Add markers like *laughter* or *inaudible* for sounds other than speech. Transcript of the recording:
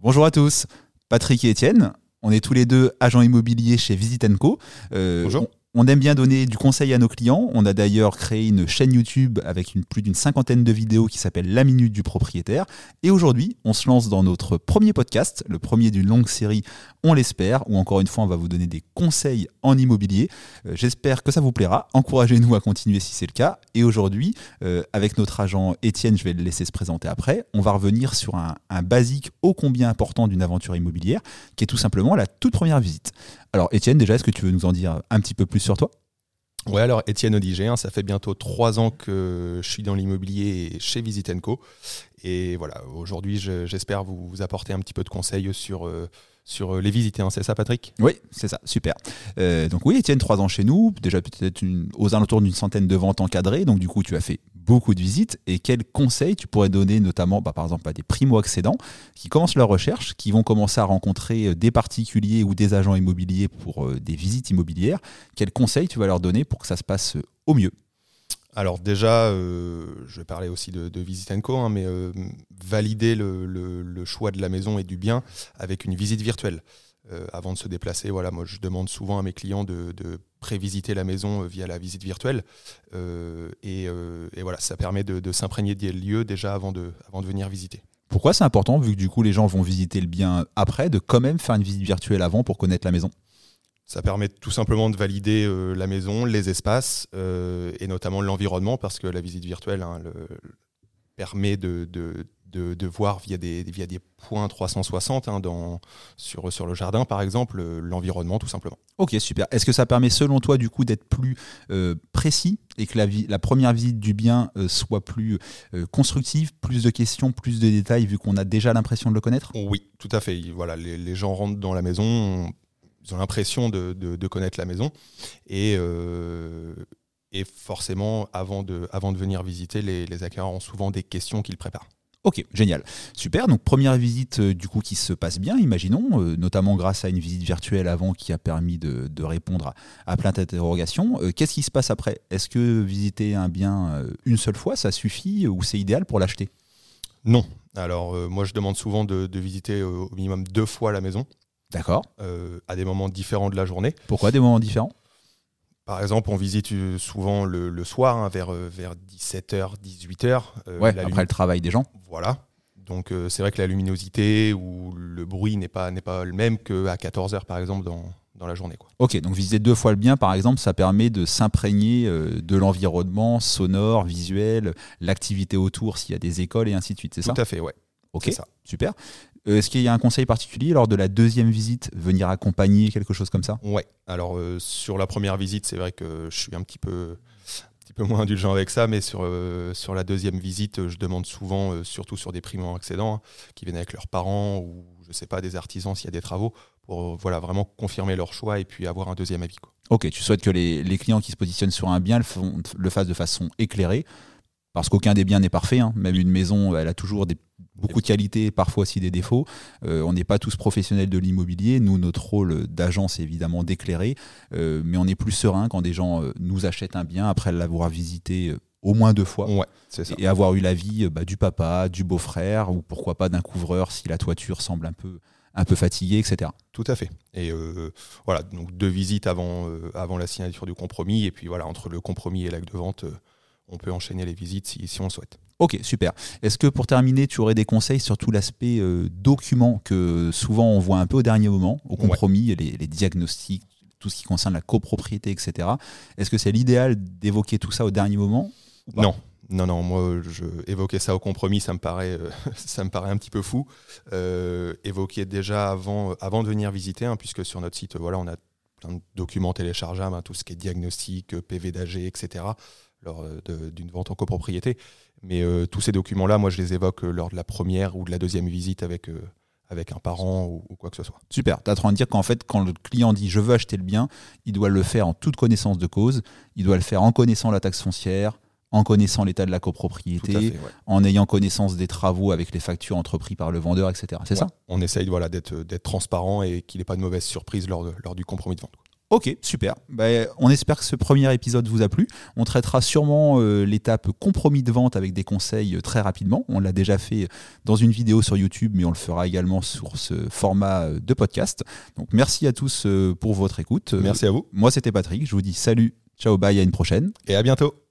Bonjour à tous, Patrick et Étienne. On est tous les deux agents immobiliers chez Visit Co. Euh, Bonjour. On aime bien donner du conseil à nos clients. On a d'ailleurs créé une chaîne YouTube avec plus d'une cinquantaine de vidéos qui s'appelle La Minute du propriétaire. Et aujourd'hui, on se lance dans notre premier podcast, le premier d'une longue série, on l'espère, où encore une fois, on va vous donner des conseils en immobilier. Euh, j'espère que ça vous plaira. Encouragez-nous à continuer si c'est le cas. Et aujourd'hui, euh, avec notre agent Étienne, je vais le laisser se présenter après, on va revenir sur un, un basique ô combien important d'une aventure immobilière, qui est tout simplement la toute première visite. Alors Étienne, déjà, est-ce que tu veux nous en dire un petit peu plus sur toi? Ouais, alors Étienne Odigé, hein, ça fait bientôt trois ans que je suis dans l'immobilier chez Visitenco. Et voilà, aujourd'hui, j'espère vous, apporter un petit peu de conseils sur, euh, sur euh, les visites. Hein. C'est ça, Patrick? Oui, c'est ça, super. Euh, donc oui, Étienne, trois ans chez nous, déjà peut-être aux alentours d'une centaine de ventes encadrées. Donc du coup, tu as fait beaucoup de visites et quels conseils tu pourrais donner notamment bah, par exemple à des primo-accédants qui commencent leur recherche, qui vont commencer à rencontrer euh, des particuliers ou des agents immobiliers pour euh, des visites immobilières. Quels conseils tu vas leur donner pour que ça se passe euh, au mieux? Alors déjà, je parler aussi de, de Visit Co, hein, mais valider le, choix de la maison et du bien avec une visite virtuelle. Avant de se déplacer. Voilà, moi, je demande souvent à mes clients de, prévisiter la maison euh, via la visite virtuelle. Euh, et, voilà, ça permet de, s'imprégner des lieux déjà avant de, avant de venir visiter. Pourquoi c'est important, vu que du coup les gens vont visiter le bien après, de quand même faire une visite virtuelle avant pour connaître la maison? Ça permet tout simplement de valider la maison, les espaces et notamment l'environnement parce que la visite virtuelle hein, permet de, de, voir via des, via des points 360 hein, dans, sur, sur le jardin, par exemple, euh, l'environnement, tout simplement. Ok, super. Est-ce que ça permet, selon toi, du coup, d'être plus euh, précis et que la, la, première visite du bien euh, soit plus constructive, plus de questions, plus de détails, vu qu'on a déjà l'impression de le connaître? Oui, tout à fait. Voilà, les, gens rentrent dans la maison, ils ont l'impression de, de, connaître la maison. Et, et forcément, avant de, avant de venir visiter, les, les acquéreurs ont souvent des questions qu'ils préparent. Ok, génial. Super. Donc première visite euh, du coup qui se passe bien, imaginons, euh, notamment grâce à une visite virtuelle avant qui a permis de, répondre à, plein d'interrogations. Euh, qu'est-ce qui se passe après? Est-ce que visiter un bien une seule fois, ça suffit ou c'est idéal pour l'acheter? Non. Alors moi je demande souvent de, visiter au minimum deux fois la maison. D'accord. à des moments différents de la journée. Pourquoi des moments différents? Par exemple, on visite euh, souvent le, soir, hein, vers, euh, vers 17h, 18h. Euh, après le travail des gens. Voilà. Donc c'est vrai que la luminosité ou le bruit n'est pas, pas le même qu'à 14h, par exemple, dans, dans la journée. Quoi. Ok, donc visiter deux fois le bien, par exemple, ça permet de s'imprégner de l'environnement sonore, visuel, l'activité autour, s'il y a des écoles et ainsi de suite, c'est ça? Tout à fait, ouais. Ok, ça. super. Euh, est-ce qu'il y a un conseil particulier lors de la deuxième visite, venir accompagner, quelque chose comme ça? Ouais, alors euh, sur la première visite, c'est vrai que je suis un petit peu, un petit peu moins indulgent avec ça, mais sur, euh, sur la deuxième visite, je demande souvent, surtout sur des primo-accédants, hein, qui viennent avec leurs parents ou je sais pas, des artisans s'il y a des travaux, pour voilà, vraiment confirmer leur choix et puis avoir un deuxième avis. Quoi. Ok, tu souhaites que les, les, clients qui se positionnent sur un bien le, font, le fassent de façon éclairée, parce qu'aucun des biens n'est parfait. Hein. Même une maison, elle a toujours des beaucoup de qualités, parfois aussi des défauts. Euh, on n'est pas tous professionnels de l'immobilier. Nous, notre rôle d'agent, c'est évidemment d'éclairer, euh, mais on est plus serein quand des gens euh, nous achètent un bien après l'avoir visité au moins deux fois ouais, et avoir eu l'avis bah, du papa, du beau-frère ou pourquoi pas d'un couvreur si la toiture semble un peu un peu fatigué, etc. Tout à fait. Et voilà, donc deux visites avant, avant la signature du compromis, et puis voilà, entre le compromis et l'acte de vente, on peut enchaîner les visites si, si on souhaite. Ok, super. Est-ce que pour terminer, tu aurais des conseils sur tout l'aspect euh, document que souvent on voit un peu au dernier moment, au compromis, les, diagnostics, tout ce qui concerne la copropriété, etc. Est-ce que c'est l'idéal d'évoquer tout ça au dernier moment Non. Non, non, moi, je, évoquer ça au compromis, ça me paraît, euh, *laughs* ça me paraît un petit peu fou. Euh, évoquer déjà avant, avant de venir visiter, hein, puisque sur notre site, voilà, on a plein de documents téléchargeables, hein, tout ce qui est diagnostic, PV d'AG, etc., lors d'une vente en copropriété. Mais euh, tous ces documents-là, moi, je les évoque euh, lors de la première ou de la deuxième visite avec, euh, avec un parent ou, quoi que ce soit. Super. Tu as train de dire qu'en fait, quand le client dit je veux acheter le bien, il doit le faire en toute connaissance de cause. Il doit le faire en connaissant la taxe foncière, en connaissant l'état de la copropriété, en ayant connaissance des travaux avec les factures entreprises par le vendeur, etc. C'est ça? On essaye voilà, d'être transparent et qu'il n'ait pas de mauvaise surprise lors, lors du compromis de vente. Ok, super. Bah, on espère que ce premier épisode vous a plu. On traitera sûrement euh, l'étape compromis de vente avec des conseils euh, très rapidement. On l'a déjà fait dans une vidéo sur YouTube, mais on le fera également sur ce format euh, de podcast. Donc merci à tous pour votre écoute. Merci à vous. Moi c'était Patrick. Je vous dis salut, ciao, bye, à une prochaine. Et à bientôt.